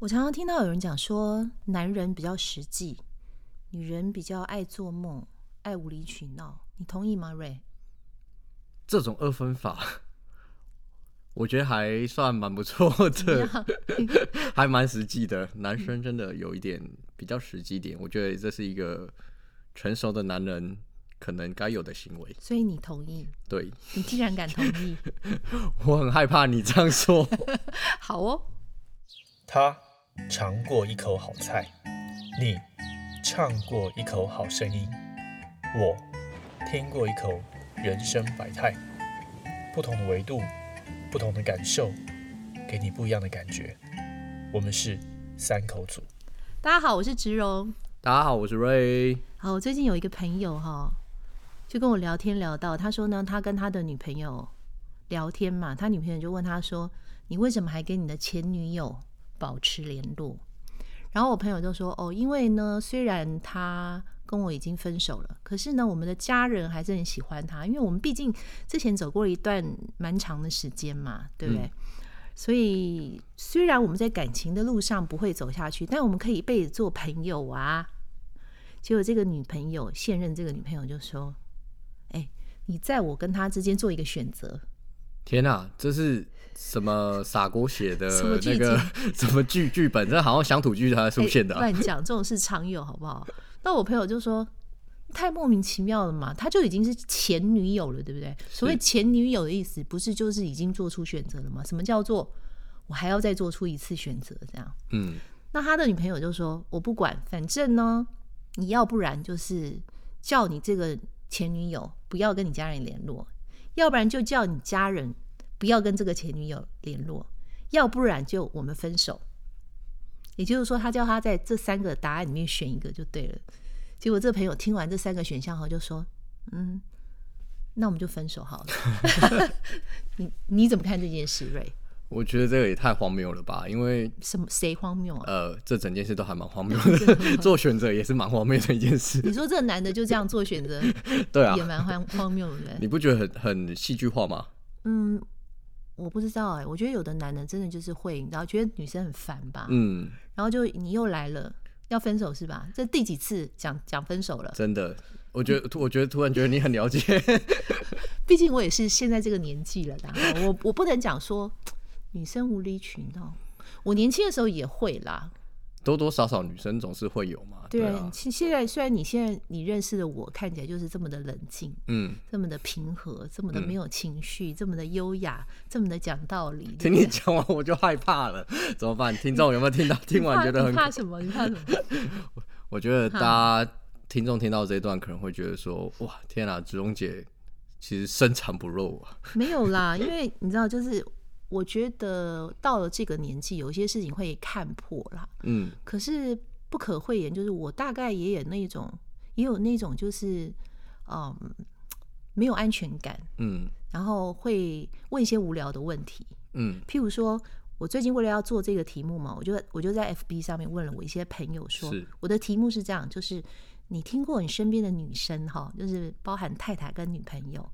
我常常听到有人讲说，男人比较实际，女人比较爱做梦、爱无理取闹。你同意吗，瑞？这种二分法，我觉得还算蛮不错的，还蛮实际的。男生真的有一点比较实际点，我觉得这是一个成熟的男人可能该有的行为。所以你同意？对，你竟然敢同意？我很害怕你这样说。好哦。他尝过一口好菜，你唱过一口好声音，我听过一口人生百态。不同的维度，不同的感受，给你不一样的感觉。我们是三口组。大家好，我是植荣。大家好，我是瑞。好，我最近有一个朋友哈，就跟我聊天聊到，他说呢，他跟他的女朋友聊天嘛，他女朋友就问他说：“你为什么还跟你的前女友？”保持联络，然后我朋友就说：“哦，因为呢，虽然他跟我已经分手了，可是呢，我们的家人还是很喜欢他，因为我们毕竟之前走过了一段蛮长的时间嘛，对不对？所以虽然我们在感情的路上不会走下去，但我们可以一辈子做朋友啊。”结果这个女朋友现任这个女朋友就说：“哎，你在我跟他之间做一个选择。”天哪，这是什么傻锅写的那个什么剧 剧本？这好像乡土剧才出现的。乱讲，这种事常有，好不好？那我朋友就说，太莫名其妙了嘛，他就已经是前女友了，对不对？所谓前女友的意思，不是就是已经做出选择了吗？什么叫做我还要再做出一次选择？这样，嗯。那他的女朋友就说，我不管，反正呢，你要不然就是叫你这个前女友不要跟你家人联络。要不然就叫你家人不要跟这个前女友联络，要不然就我们分手。也就是说，他叫他在这三个答案里面选一个就对了。结果这朋友听完这三个选项后就说：“嗯，那我们就分手好了。”你你怎么看这件事，瑞？我觉得这个也太荒谬了吧！因为什么谁荒谬啊？呃，这整件事都还蛮荒谬的，做选择也是蛮荒谬的一件事。你说这个男的就这样做选择，对啊，也蛮荒荒谬的。你不觉得很很戏剧化吗？嗯，我不知道哎，我觉得有的男人真的就是会，你知道，觉得女生很烦吧？嗯，然后就你又来了，要分手是吧？这第几次讲讲分手了？真的，我觉得，我觉得突然觉得你很了解，毕竟我也是现在这个年纪了的，我我不能讲说。女生无理取闹，我年轻的时候也会啦，多多少少女生总是会有嘛。对啊，现现在虽然你现在你认识的我看起来就是这么的冷静，嗯，这么的平和，这么的没有情绪，这么的优雅，这么的讲道理。听你讲完我就害怕了，怎么办？听众有没有听到？听完觉得很怕什么？你怕什么？我觉得大家听众听到这一段可能会觉得说：哇，天啊，子荣姐其实深藏不露啊。没有啦，因为你知道就是。我觉得到了这个年纪，有些事情会看破啦。嗯，可是不可讳言，就是我大概也有那种，也有那种，就是嗯，没有安全感。嗯，然后会问一些无聊的问题。嗯，譬如说，我最近为了要做这个题目嘛，我就我就在 FB 上面问了我一些朋友，说我的题目是这样，就是你听过你身边的女生哈，就是包含太太跟女朋友。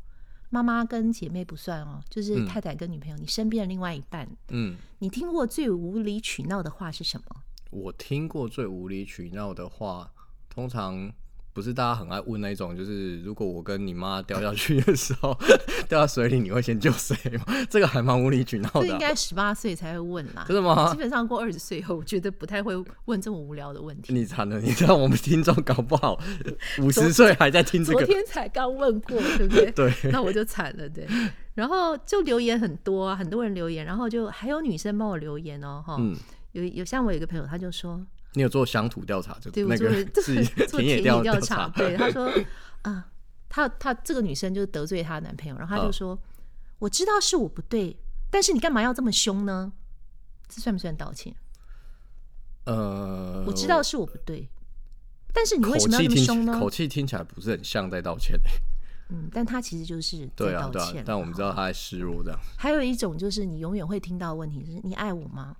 妈妈跟姐妹不算哦，就是太太跟女朋友，你身边的另外一半。嗯，你听过最无理取闹的话是什么？我听过最无理取闹的话，通常。不是大家很爱问那种，就是如果我跟你妈掉下去的时候，掉到水里，你会先救谁吗？这个还蛮无理取闹的。这应该十八岁才会问啦，真的吗？基本上过二十岁以后，我觉得不太会问这么无聊的问题。你惨了，你知道我们听众搞不好 五十岁还在听这个，昨天才刚问过，对不对？对，那我就惨了，对。然后就留言很多，啊很多人留言，然后就还有女生帮我留言哦，哈，有有像我有一个朋友，他就说。你有做乡土调查，就那个是 田野调查。对，他说啊，他他这个女生就是得罪她男朋友，然后他就说，我知道是我不对，但是你干嘛要这么凶呢？这算不算道歉？呃，我知道是我不对，但是你为什么要这么凶呢？口气听起来不是很像在道歉 嗯，但他其实就是在道歉。但我们知道他在示弱这样。还有一种就是你永远会听到的问题是：你爱我吗？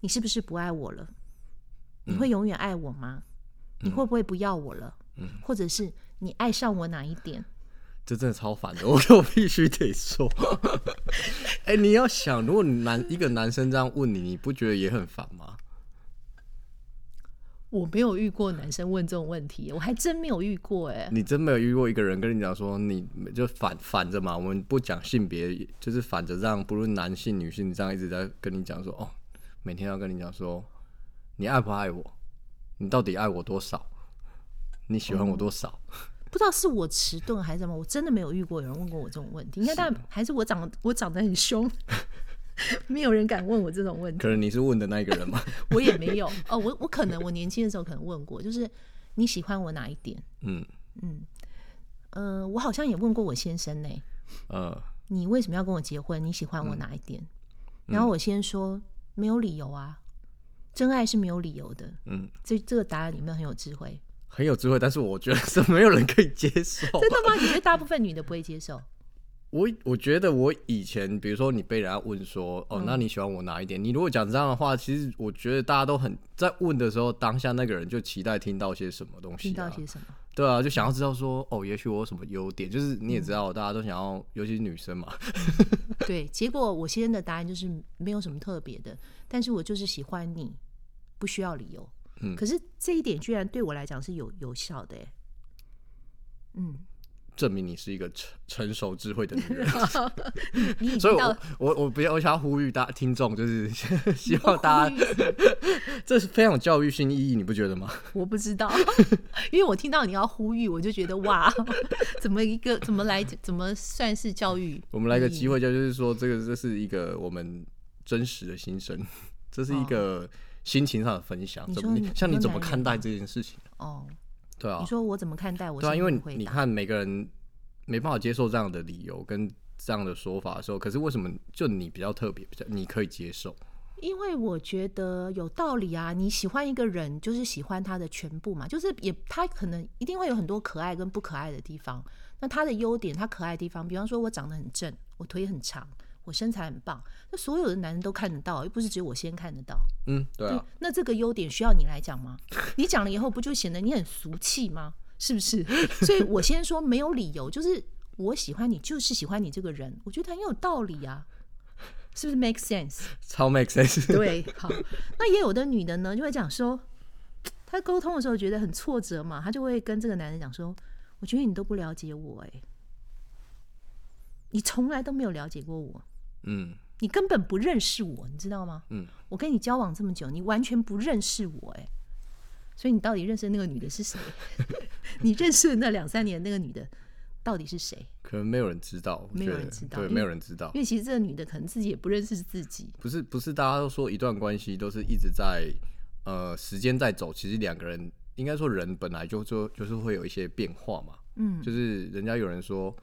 你是不是不爱我了？你会永远爱我吗？你会不会不要我了？嗯，或者是你爱上我哪一点？这真的超烦的，我 我必须得说。哎，你要想，如果男一个男生这样问你，你不觉得也很烦吗？我没有遇过男生问这种问题，我还真没有遇过哎。你真没有遇过一个人跟你讲说，你就反反着嘛，我们不讲性别，就是反着让不论男性女性这样一直在跟你讲说，哦，每天要跟你讲说，你爱不爱我？你到底爱我多少？你喜欢我多少？不知道是我迟钝还是什么，我真的没有遇过有人问过我这种问题。应该但还是我长我长得很凶，没有人敢问我这种问题。可能你是问的那一个人吗？我也没有哦，我我可能我年轻的时候可能问过，就是你喜欢我哪一点？嗯嗯呃，我好像也问过我先生呢，呃，你为什么要跟我结婚？你喜欢我哪一点？然后我先说没有理由啊，真爱是没有理由的。嗯，这这个答案有没有很有智慧？很有智慧，但是我觉得是没有人可以接受。真的吗？你觉得大部分女的不会接受？我我觉得我以前，比如说你被人家问说，哦，嗯。那你喜欢我哪一点？你如果讲这样的话，其实我觉得大家都很在问的时候，当下那个人就期待听到些什么东西、听啊，到些什么？对啊，就想要知道说，哦，也许我有什么优点，就是你也知道，大家都想要，尤其是女生嘛，对，结果我先生的答案就是没有什么特别的，但是我就是喜欢你，不需要理由。嗯。可是这一点居然对我来讲是有有效的，哎，嗯，证明你是一个成成熟智慧的女人。所以我，我我不要，我想要呼吁大听众，就是 希望大家，这是非常有教育性意义，你不觉得吗？我不知道，因为我听到你要呼吁，我就觉得哇，怎么一个怎么来怎么算是教育？我们来个机会，就是说，这个这是一个我们真实的心声，这是一个心情上的分享。怎么像你怎么看待这件事情？哦。对啊你，说我怎么看待我？对啊，因为你回你看每个人没办法接受这样的理由跟这样的说法的时候，可是为什么就你比较特别，比较你可以接受？因为我觉得有道理啊，你喜欢一个人，就是喜欢他的全部嘛，就是也他可能一定会有很多可爱跟不可爱的地方。那他的优点，他可爱的地方，比方说我长得很正，我腿很长，我身材很棒，那所有的男人都看得到，又不是只有我先看得到。嗯，对啊，那这个优点需要你来讲吗？你讲了以后，不就显得你很俗气吗？是不是？所以我先说没有理由，就是我喜欢你，就是喜欢你这个人，我觉得很有道理啊，是不是 make sense？超 make sense。对，好，那也有的女的呢，就会讲说，她沟通的时候觉得很挫折嘛，她就会跟这个男人讲说，我觉得你都不了解我、欸，你从来都没有了解过我，嗯你根本不认识我，你知道吗？嗯，我跟你交往这么久，你完全不认识我、欸，所以你到底认识那个女的是谁？你认识的那两三年那个女的到底是谁？可能没有人知道，没有人知道对没有人知道因。为其实这个女的可能自己也不认识自己，不是不是，大家都说一段关系都是一直在呃时间在走，其实两个人应该说人本来就就就是会有一些变化嘛，嗯，就是人家有人说。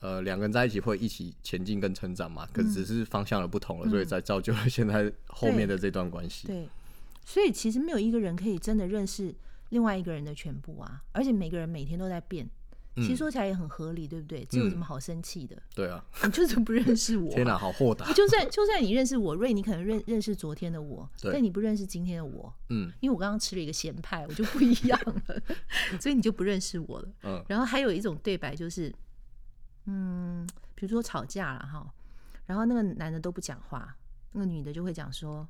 呃，两个人在一起会一起前进跟成长嘛，可是只是方向的不同了，所以才造就了现在后面的这段关系。嗯对，所以其实没有一个人可以真的认识另外一个人的全部啊，而且每个人每天都在变。其实说起来也很合理，对不对？这有什么好生气的？对啊，你就是不认识我、天哪，好豁达。就算就算你认识我瑞，你可能认认识昨天的我，但你不认识今天的我，嗯因为我刚刚吃了一个咸派，我就不一样了，所以你就不认识我了。嗯然后还有一种对白就是，嗯，比如说吵架了哈，然后那个男的都不讲话，那个女的就会讲说，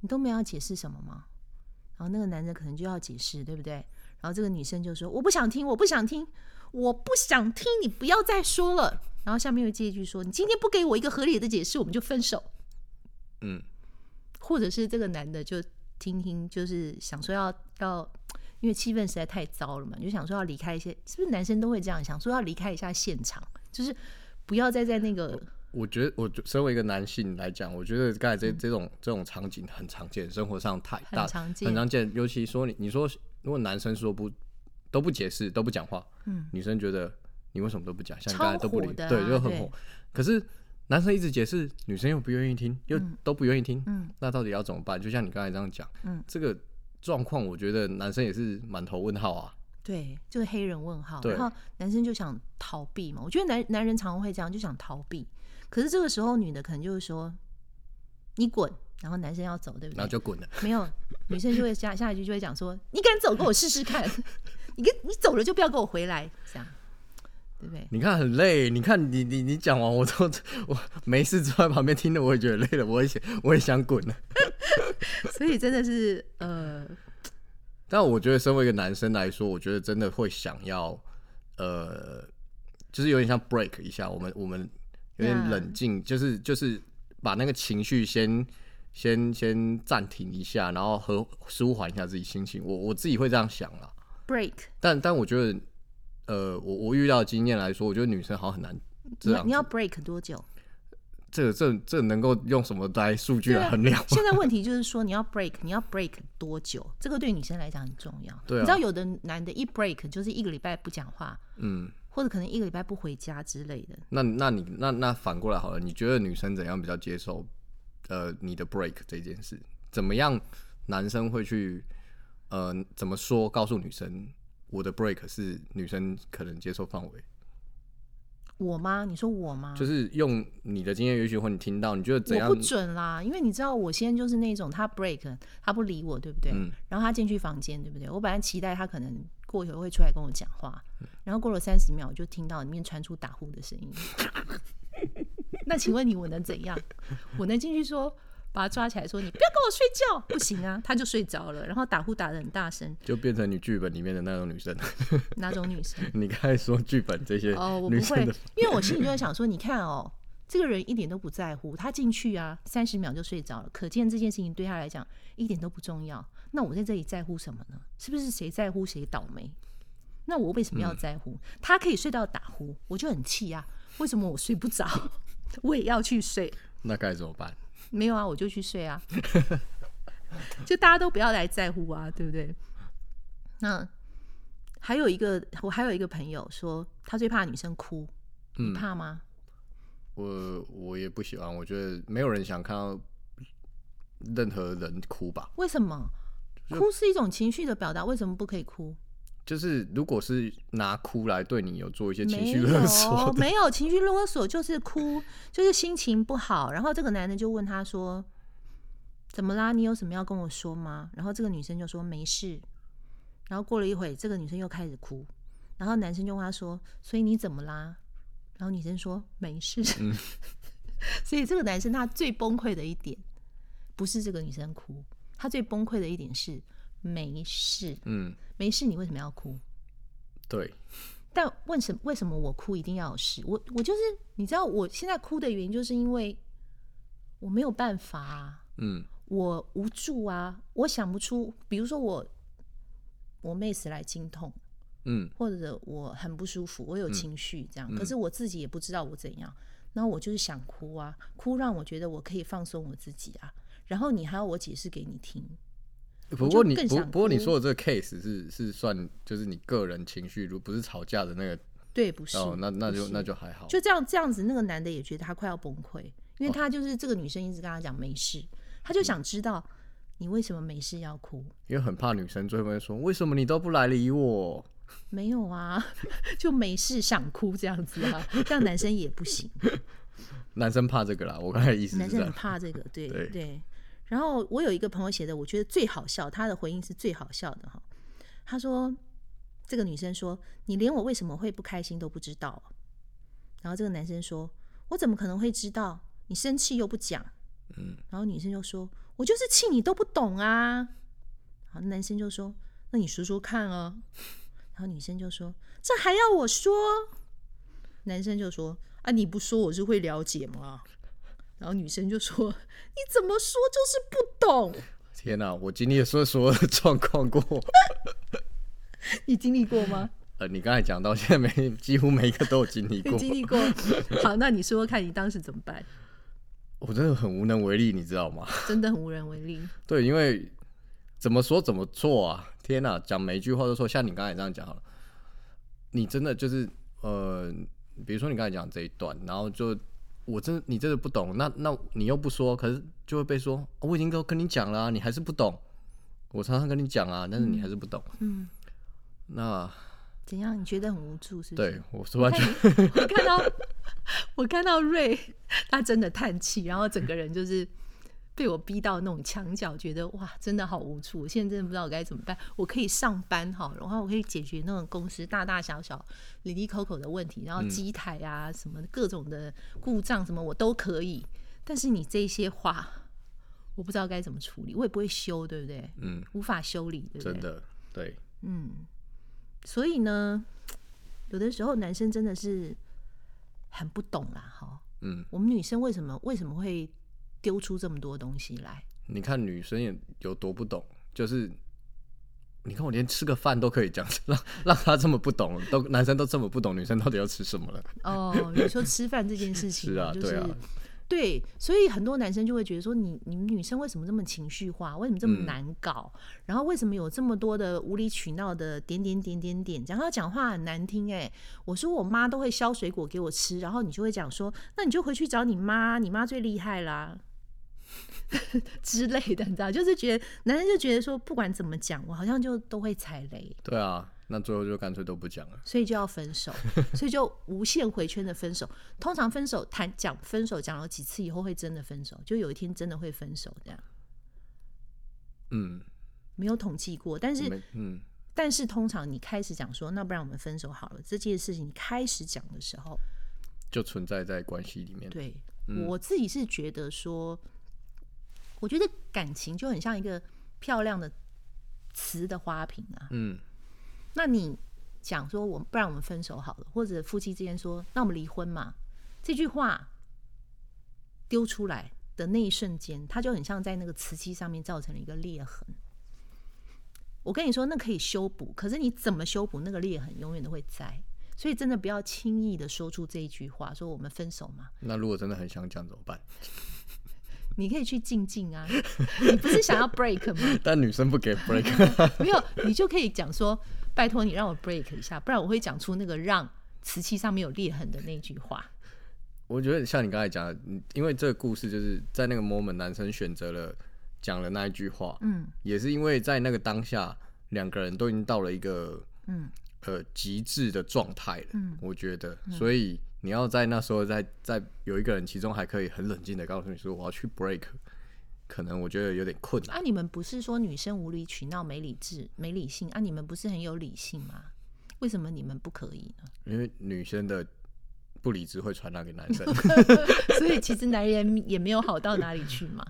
你都没有要解释什么吗？然后那个男的可能就要解释，对不对？然后这个女生就说，我不想听，我不想听，我不想听，你不要再说了。然后下面又接一句说，你今天不给我一个合理的解释，我们就分手。嗯，或者是这个男的就听听，就是想说要要，因为气氛实在太糟了嘛，就想说要离开一些，是不是男生都会这样想说要离开一下现场，就是不要再在那个我觉得我身为一个男性来讲，我觉得刚才这这种这种场景很常见，生活上太大很常见很常见。尤其说你你说如果男生说不都不解释都不讲话，嗯，女生觉得你为什么都不讲，像你超刚才都不理，对，就很火。可是男生一直解释，女生又不愿意听，又都不愿意听，嗯那到底要怎么办？就像你刚才这样讲，嗯，这个状况，我觉得男生也是满头问号啊。对，就是黑人问号，然后男生就想逃避嘛，我觉得男男人常常会这样，就想逃避。可是这个时候女的可能就是说你滚，然后男生要走，对不对？然后就滚了。没有，女生就会下下一句就会讲说：“你敢走，跟我试试看。你跟你走了就不要跟我回来。”这样，对不对？你看很累，你看你你你讲完，我都我没事坐在旁边听的，我也觉得累了，我也想我也想滚了。所以真的是呃，但我觉得身为一个男生来说，我觉得真的会想要，呃，就是有点像 break 一下，我们我们有点冷静，就是就是把那个情绪先先先暂停一下，然后和舒缓一下自己心情。我我自己会这样想啦。break，但但我觉得，呃，我我遇到的经验来说，我觉得女生好像很难这样。你你要 break 多久？这个这这能够用什么来数据衡量？现在问题就是说，你要 break，你要 break 多久？这个对女生来讲很重要。对啊你知道有的男的一 break 就是一个礼拜不讲话，嗯，或者可能一个礼拜不回家之类的。那那你那那反过来好了，你觉得女生怎样比较接受呃你的 break 这件事？怎么样男生会去呃怎么说告诉女生我的 break 是女生可能接受范围？我吗？你说我吗？就是用你的经验，也许或你听到，你觉得怎样我不？准啦，因为你知道我先就是那种他 break 他不理我，对不对？嗯然后他进去房间，对不对？我本来期待他可能过一会会出来跟我讲话，然后过了三十秒，我就听到里面传出打呼的声音。那请问你我能怎样？我能进去说把他抓起来说你不要跟我睡觉？不行啊，他就睡着了，然后打呼打的很大声。就变成你剧本里面的那种女生。哪种女生？你刚才说剧本这些哦，我不会因为我心里就在想说，你看哦，这个人一点都不在乎，他进去啊，三十秒就睡着了，可见这件事情对他来讲一点都不重要。那我在这里在乎什么呢？是不是谁在乎谁倒霉？那我为什么要在乎？他可以睡到打呼，我就很气啊！为什么我睡不着？我也要去睡。那该怎么办？没有啊，我就去睡啊。就大家都不要来在乎啊，对不对？那还有一个，我还有一个朋友说，他最怕女生哭，你怕吗？我我也不喜欢，我觉得没有人想看到任何人哭吧。为什么？哭是一种情绪的表达，为什么不可以哭？就是如果是拿哭来对你有做一些情绪勒索没有情绪勒索，就是哭，就是心情不好。然后这个男的就问他说：“怎么啦？你有什么要跟我说吗？”然后这个女生就说：“没事。”然后过了一会，这个女生又开始哭，然后男生就问她说：“所以你怎么啦？”然后女生说：“没事。嗯 所以这个男生他最崩溃的一点，不是这个女生哭，他最崩溃的一点是没事，嗯，没事，你为什么要哭？对，但为什么为什么我哭一定要有事？我我就是你知道，我现在哭的原因就是因为我没有办法啊，嗯。我无助啊，我想不出，比如说我我妹死来经痛，嗯。或者我很不舒服，我有情绪这样，可是我自己也不知道我怎样，然后我就是想哭啊，哭让我觉得我可以放松我自己啊，然后你还要我解释给你听，不过你不不过你说的这个 case 是是算就是你个人情绪，如不是吵架的那个对，不是，哦，那那就那就还好。就这样这样子，那个男的也觉得他快要崩溃，因为他就是这个女生一直跟他讲没事，他就想知道你为什么没事要哭。因为很怕女生最后会说，为什么你都不来理我？没有啊，就没事想哭这样子啊，这样男生也不行，男生怕这个啦，我刚才的意思男生很。怕这个，对 对对。然后我有一个朋友写的，我觉得最好笑，他的回应是最好笑的哈。他说，这个女生说：“你连我为什么会不开心都不知道。”然后这个男生说：“我怎么可能会知道？你生气又不讲。”嗯，然后女生就说：“我就是气你都不懂啊。”好男生就说：“那你说说看啊。”然后女生就说：“这还要我说？”男生就说：“啊，你不说我是会了解吗？”然后女生就说：“你怎么说就是不懂？天哪、我经历了所有的状况过。你经历过吗？呃，你刚才讲到现在每几乎每一个都有经历过，经历过？好，那你说说看你当时怎么办？我真的很无能为力，你知道吗？真的很无能为力。对，因为怎么说怎么做啊？天哪、讲每一句话都说。像你刚才这样讲好了，你真的就是呃，比如说你刚才讲这一段，然后就我真的你真的不懂，那那你又不说，可是就会被说、哦我已经都跟你讲了啊、你还是不懂。我常常跟你讲啊，但是你还是不懂。嗯，那怎样？你觉得很无助是不是？对我是完全我看到我看到瑞，他真的叹气，然后整个人就是被我逼到那种墙角，觉得哇，真的好无助。我现在真的不知道我该怎么办。我可以上班哈，然后我可以解决那种公司大大小小、里里口口的问题，然后机台啊、什么各种的故障什么我都可以。但是你这些话，我不知道该怎么处理，我也不会修，对不对？嗯，无法修理，对不对？真的对，嗯，所以呢，有的时候男生真的是很不懂啦，哈。嗯，我们女生为什么为什么会丢出这么多东西来？你看女生也有多不懂，就是你看我连吃个饭都可以讲，让让他这么不懂，都男生都这么不懂，女生到底要吃什么了？哦，你说吃饭这件事情是啊，就是对啊，对，所以很多男生就会觉得说你，你们女生为什么这么情绪化？为什么这么嗯难搞？然后为什么有这么多的无理取闹的点点点点点？讲他讲话很难听哎、我说我妈都会削水果给我吃，然后你就会讲说，那你就回去找你妈，你妈最厉害啦。之类的，你知道，就是觉得男人就觉得说，不管怎么讲，我好像就都会踩雷，对啊，那最后就干脆都不讲了。所以就要分手，所以就无限回圈的分手。通常分手谈讲分手讲了几次以后会真的分手，就有一天真的会分手这样。嗯，没有统计过，但是嗯，但是通常你开始讲说，那不然我们分手好了，这件事情你开始讲的时候，就存在在关系里面。对、嗯我自己是觉得说，我觉得感情就很像一个漂亮的瓷的花瓶啊。嗯，那你讲说我不然我们分手好了，或者夫妻之间说那我们离婚嘛，这句话丢出来的那一瞬间，它就很像在那个瓷器上面造成了一个裂痕。我跟你说，那可以修补，可是你怎么修补那个裂痕，永远都会在。所以真的不要轻易的说出这一句话，说我们分手嘛。那如果真的很想讲怎么办？你可以去静静啊，你不是想要 break 吗？但女生不给 break，没有，你就可以讲说，拜托你让我 break 一下，不然我会讲出那个让瓷器上面有裂痕的那句话。我觉得像你刚才讲的，嗯因为这个故事就是在那个 moment，男生选择了讲了那一句话，嗯也是因为在那个当下，两个人都已经到了一个嗯呃极致的状态了。嗯我觉得，所以你要在那时候在在有一个人，其中还可以很冷静的告诉你说我要去 break，可能我觉得有点困难。啊，你们不是说女生无理取闹、没理智、没理性啊？你们不是很有理性吗？为什么你们不可以呢？因为女生的不理智会传染给男生，所以其实男人也没有好到哪里去嘛，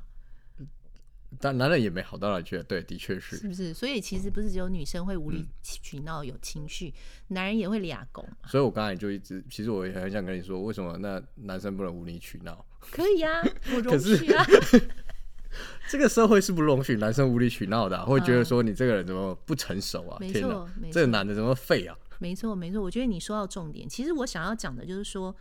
但男人也没好到哪里去。对，的确是是。不是？所以其实不是只有女生会无理取闹、有情绪，男人也会俩狗嘛。所以我刚才就一直，其实我也很想跟你说，为什么那男生不能无理取闹？可以啊，我容许啊。这个社会是不容许男生无理取闹的啊、会觉得说你这个人怎么不成熟啊？没天哪错，这个男的怎么废啊？没错，没错，我觉得你说到重点。其实我想要讲的就是说，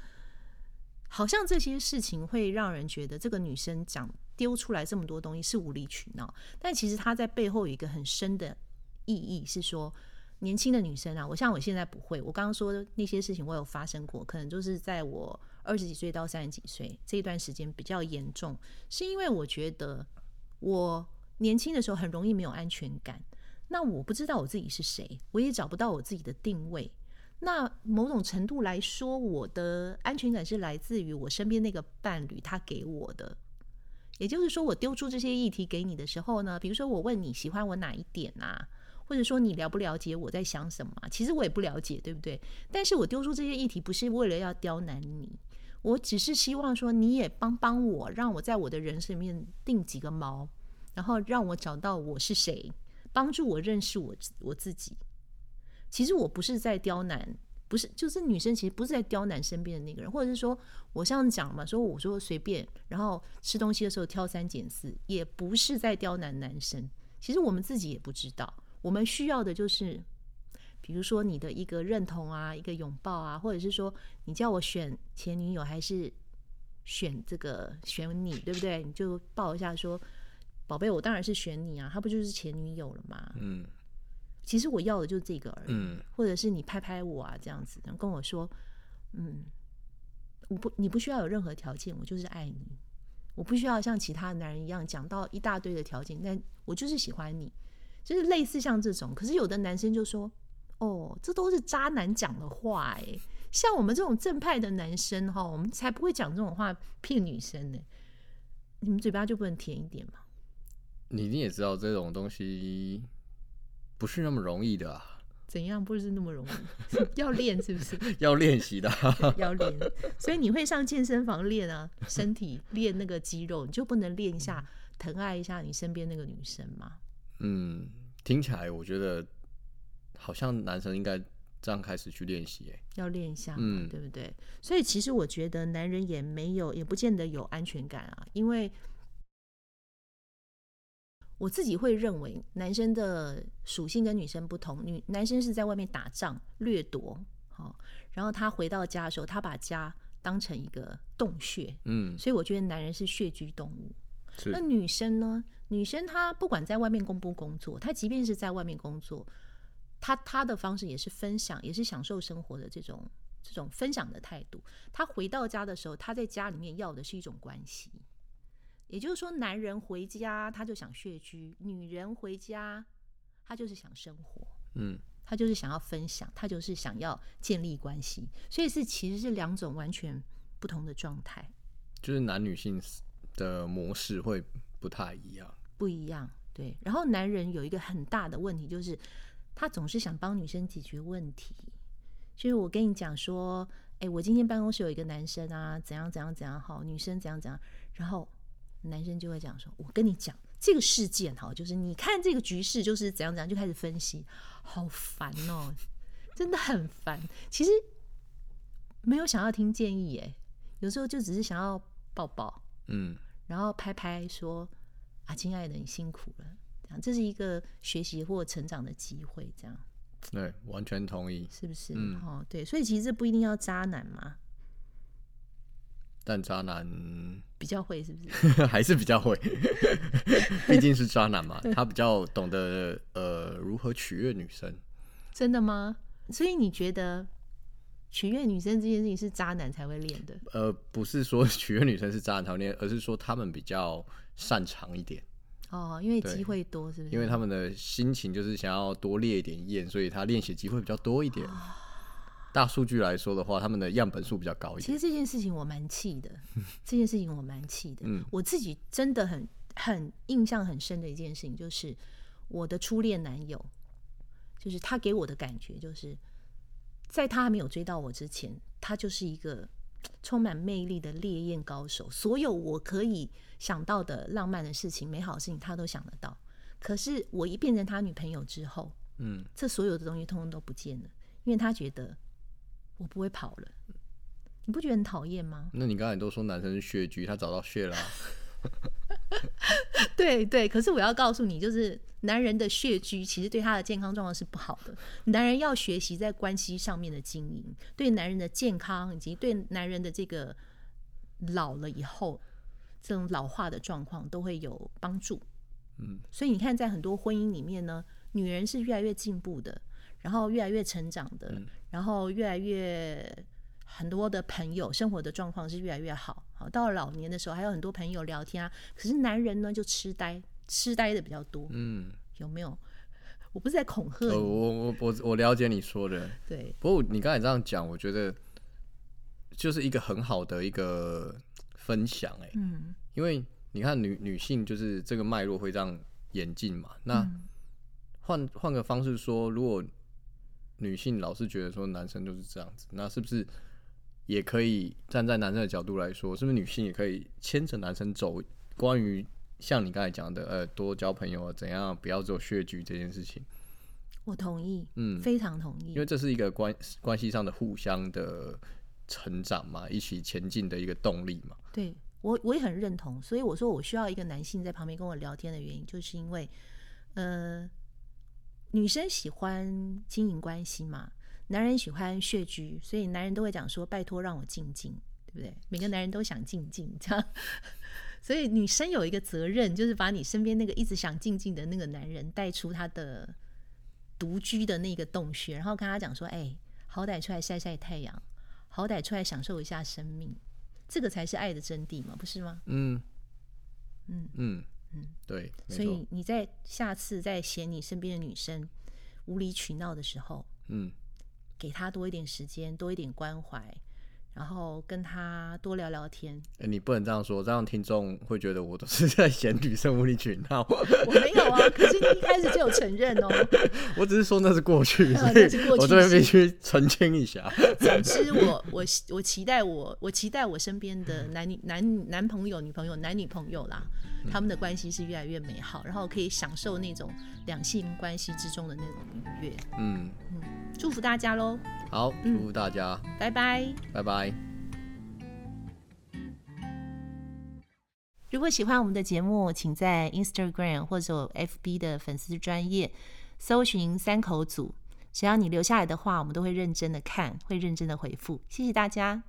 好像这些事情会让人觉得这个女生讲丢出来这么多东西是无理取闹，但其实她在背后有一个很深的意义，是说年轻的女生啊，我像我现在不会，我刚刚说的那些事情我有发生过，可能就是在我二十几岁到三十几岁这一段时间比较严重，是因为我觉得我年轻的时候很容易没有安全感。那我不知道我自己是谁，我也找不到我自己的定位。那某种程度来说，我的安全感是来自于我身边那个伴侣他给我的。也就是说，我丢出这些议题给你的时候呢，比如说我问你喜欢我哪一点啊，或者说你了不了解我在想什么、其实我也不了解，对不对？但是我丢出这些议题不是为了要刁难你，我只是希望说你也帮帮我，让我在我的人生里面定几个锚，然后让我找到我是谁，帮助我认识我我自己。其实我不是在刁难，不是就是女生其实不是在刁难身边的那个人，或者是说我这样讲嘛，说我说随便，然后吃东西的时候挑三拣四，也不是在刁难男生。其实我们自己也不知道，我们需要的就是，比如说你的一个认同啊，一个拥抱啊，或者是说你叫我选前女友还是选这个选你，对不对？你就抱一下说，宝贝，我当然是选你啊，他不就是前女友了吗？嗯其实我要的就是这个而已，嗯或者是你拍拍我啊，这样子，然后跟我说，嗯，我不，你不需要有任何条件，我就是爱你，我不需要像其他男人一样讲到一大堆的条件，但我就是喜欢你，就是类似像这种。可是有的男生就说，哦，这都是渣男讲的话，哎，像我们这种正派的男生哈，我们才不会讲这种话骗女生呢。你们嘴巴就不能甜一点吗？你一定也知道这种东西不是那么容易的啊，怎样不是那么容易？要练是不是？要练习的啊、要练，所以你会上健身房练啊，身体练那个肌肉，你就不能练一下疼爱一下你身边那个女生吗？嗯，听起来我觉得好像男生应该这样开始去练习，哎，要练一下嘛，嗯对不对？所以其实我觉得男人也没有，也不见得有安全感啊，因为我自己会认为男生的属性跟女生不同，女男生是在外面打仗掠夺，好、然后他回到家的时候，他把家当成一个洞穴，嗯，所以我觉得男人是穴居动物。那，女生呢？女生她不管在外面工不工作，她即便是在外面工作，她她的方式也是分享，也是享受生活的这种这种分享的态度。她回到家的时候，她在家里面要的是一种关系。也就是说，男人回家他就想穴居，女人回家她就是想生活，嗯，她就是想要分享，她就是想要建立关系。所以是其实是两种完全不同的状态。就是男女性的模式会不太一样，不一样，对。然后男人有一个很大的问题，就是他总是想帮女生解决问题。就是我跟你讲说，哎，我今天办公室有一个男生啊，怎样怎样怎样好，女生怎样怎样，然后男生就会讲说，我跟你讲这个事件哈，就是你看这个局势就是怎样怎样，就开始分析，好烦哦，真的很烦。其实没有想要听建议，哎，有时候就只是想要抱抱。嗯，然后拍拍说：“啊，亲爱的，你辛苦了。”这样，这是一个学习或成长的机会，这样对，完全同意。是不是？嗯哦，对，所以其实这不一定要渣男嘛，但渣男比较会是不是？还是比较会，毕竟是渣男嘛，他比较懂得呃如何取悦女生。真的吗？所以你觉得取悦女生这件事情是渣男才会练的？呃，不是说取悦女生是渣男讨厌，而是说他们比较擅长一点，哦，因为对机会多，是不是？因为他们的心情就是想要多列一点验，所以他练习机会比较多一点。大数据来说的话，他们的样本数比较高一点。其实这件事情我蛮气的，这件事情我蛮气的。嗯我自己真的很很印象很深的一件事情，就是我的初恋男友，就是他给我的感觉，就是在他还没有追到我之前，他就是一个充满魅力的烈焰高手，所有我可以想到的浪漫的事情、美好的事情，他都想得到。可是我一变成他女朋友之后，嗯，这所有的东西通通都不见了，因为他觉得我不会跑了。你不觉得很讨厌吗？那你刚才都说男生是穴居，他找到血啦、对对，可是我要告诉你，就是男人的血居其实对他的健康状况是不好的。男人要学习在关系上面的经营，对男人的健康以及对男人的这个老了以后这种老化的状况都会有帮助。嗯，所以你看，在很多婚姻里面呢，女人是越来越进步的，然后越来越成长的，嗯。然后越来越很多的朋友生活的状况是越来越好。好，到了老年的时候，还有很多朋友聊天啊。可是男人呢，就痴呆，痴呆的比较多，嗯，有没有？我不是在恐吓呃，你，我我我我了解你说的，对，不过你刚才这样讲，我觉得就是一个很好的一个分享、哎，嗯，因为你看女女性就是这个脉络会这样演进嘛，那嗯。换换个方式说，如果女性老是觉得说男生就是这样子，那是不是也可以站在男生的角度来说，是不是女性也可以牵着男生走？关于像你刚才讲的，呃，多交朋友啊，怎样不要做血局这件事情，我同意，嗯，非常同意因为。这是一个关关系上的互相的成长嘛，一起前进的一个动力嘛。对我我也很认同，所以我说我需要一个男性在旁边跟我聊天的原因，就是因为，呃，女生喜欢经营关系嘛，男人喜欢穴居，所以男人都会讲说拜托让我静静，对不对？每个男人都想静静，这样，所以女生有一个责任，就是把你身边那个一直想静静的那个男人带出他的独居的那个洞穴，然后跟他讲说，哎，好歹出来晒晒太阳，好歹出来享受一下生命。这个才是爱的真谛嘛，不是吗？嗯嗯嗯嗯，对，所以你在下次在嫌你身边的女生无理取闹的时候，嗯，给她多一点时间，多一点关怀，然后跟她多聊聊天。欸你不能这样说，这样听众会觉得我都是在嫌女生无理取闹。我没有啊，可是你一开始就有承认哦。我只是说那是过去，啊所以那是过去我这边式必须澄清一下。总之我，我我期待我我期待我身边的男女男男朋友、女朋友、男女朋友啦，他们的关系是越来越美好，然后可以享受那种两性关系之中的那种愉悦。嗯，祝福大家喽，好，祝福大家，拜拜。拜拜。如果喜欢我们的节目，请在 Instagram 或者 FB 的粉丝专业搜寻“三口组”，只要你留下来的话，我们都会认真的看，会认真的回复。谢谢大家。